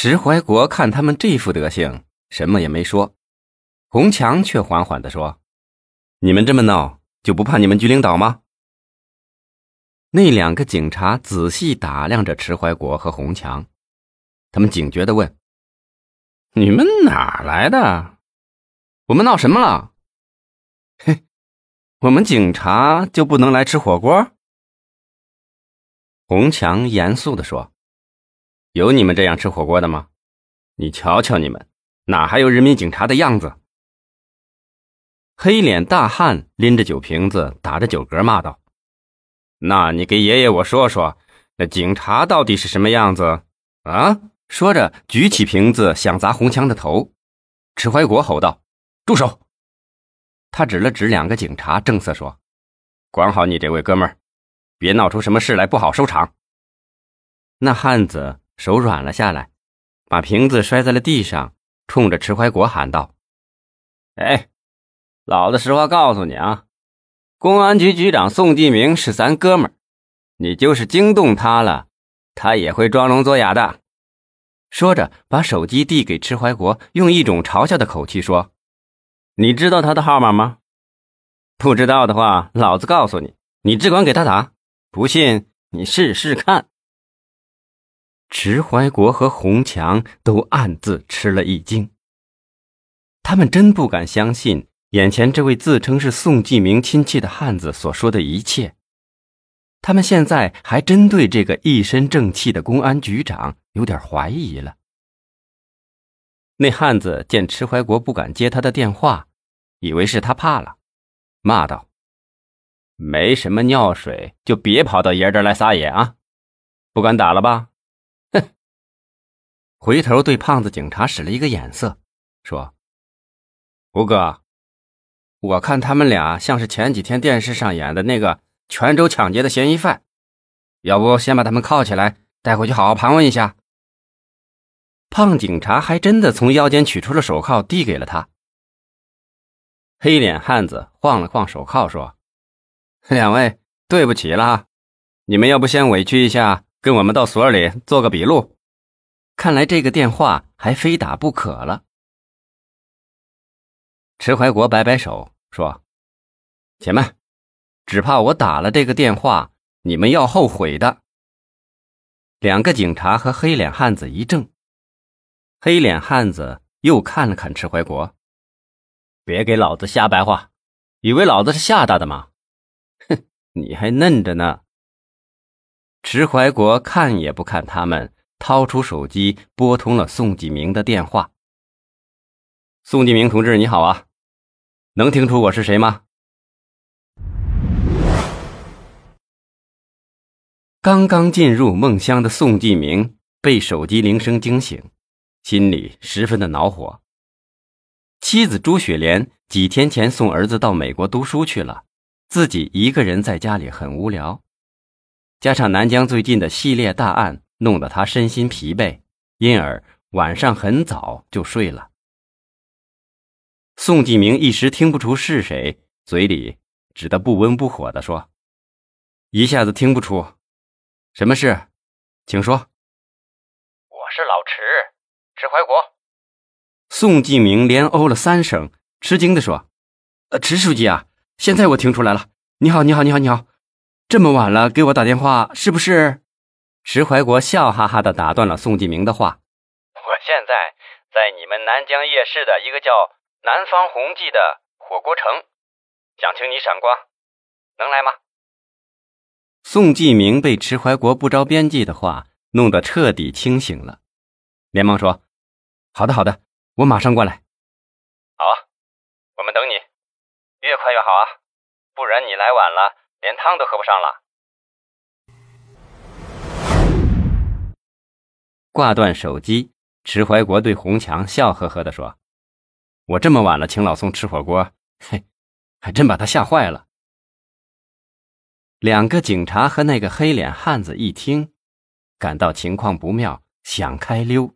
迟怀国看他们这副德行，什么也没说。红强却缓缓地说：“你们这么闹，就不怕你们局领导吗？”那两个警察仔细打量着迟怀国和红强，他们警觉地问：“你们哪来的？我们闹什么了？”“嘿，我们警察就不能来吃火锅？”红强严肃地说。有你们这样吃火锅的吗？你瞧瞧你们，哪还有人民警察的样子？黑脸大汉拎着酒瓶子，打着酒嗝骂道：“那你给爷爷我说说，那警察到底是什么样子？”啊！说着举起瓶子想砸红枪的头。迟怀国吼道：“住手！”他指了指两个警察，正色说：“管好你这位哥们儿，别闹出什么事来，不好收场。”那汉子。手软了下来，把瓶子摔在了地上，冲着迟怀国喊道：“哎，老子实话告诉你啊，公安局局长宋继明是咱哥们儿，你就是惊动他了，他也会装聋作哑的。”说着，把手机递给迟怀国，用一种嘲笑的口气说：“你知道他的号码吗？不知道的话，老子告诉你，你只管给他打，不信你试试看。”迟怀国和洪强都暗自吃了一惊。他们真不敢相信眼前这位自称是宋继明亲戚的汉子所说的一切。他们现在还真对这个一身正气的公安局长有点怀疑了。那汉子见迟怀国不敢接他的电话，以为是他怕了，骂道：“没什么尿水，就别跑到爷这儿来撒野啊！不敢打了吧？”回头对胖子警察使了一个眼色，说：“胡哥，我看他们俩像是前几天电视上演的那个泉州抢劫的嫌疑犯，要不先把他们铐起来，带回去好好盘问一下。”胖警察还真的从腰间取出了手铐，递给了他。黑脸汉子晃了晃手铐，说：“两位，对不起了，你们要不先委屈一下，跟我们到所里做个笔录。”看来这个电话还非打不可了。迟怀国摆摆手说：“且慢，只怕我打了这个电话，你们要后悔的。”两个警察和黑脸汉子一怔，黑脸汉子又看了看迟怀国：“别给老子瞎白话，以为老子是吓大的吗？哼，你还嫩着呢。”迟怀国看也不看他们。掏出手机，拨通了宋继明的电话。宋继明同志，你好啊，能听出我是谁吗？刚刚进入梦乡的宋继明被手机铃声惊醒，心里十分的恼火。妻子朱雪莲几天前送儿子到美国读书去了，自己一个人在家里很无聊，加上南疆最近的系列大案。弄得他身心疲惫，因而晚上很早就睡了。宋继明一时听不出是谁，嘴里只得不温不火的说：“一下子听不出，什么事？请说。”“我是老迟，迟怀国。”宋继明连哦了三声，吃惊的说：“呃，迟书记啊，现在我听出来了。你好，你好，你好，你好，这么晚了给我打电话，是不是？”石怀国笑哈哈的打断了宋继明的话：“我现在在你们南疆夜市的一个叫南方红记的火锅城，想请你赏光，能来吗？”宋继明被迟怀国不着边际的话弄得彻底清醒了，连忙说：“好的，好的，我马上过来。”“好，我们等你，越快越好啊，不然你来晚了，连汤都喝不上了。”挂断手机，迟怀国对洪强笑呵呵地说：“我这么晚了请老宋吃火锅，嘿，还真把他吓坏了。”两个警察和那个黑脸汉子一听，感到情况不妙，想开溜。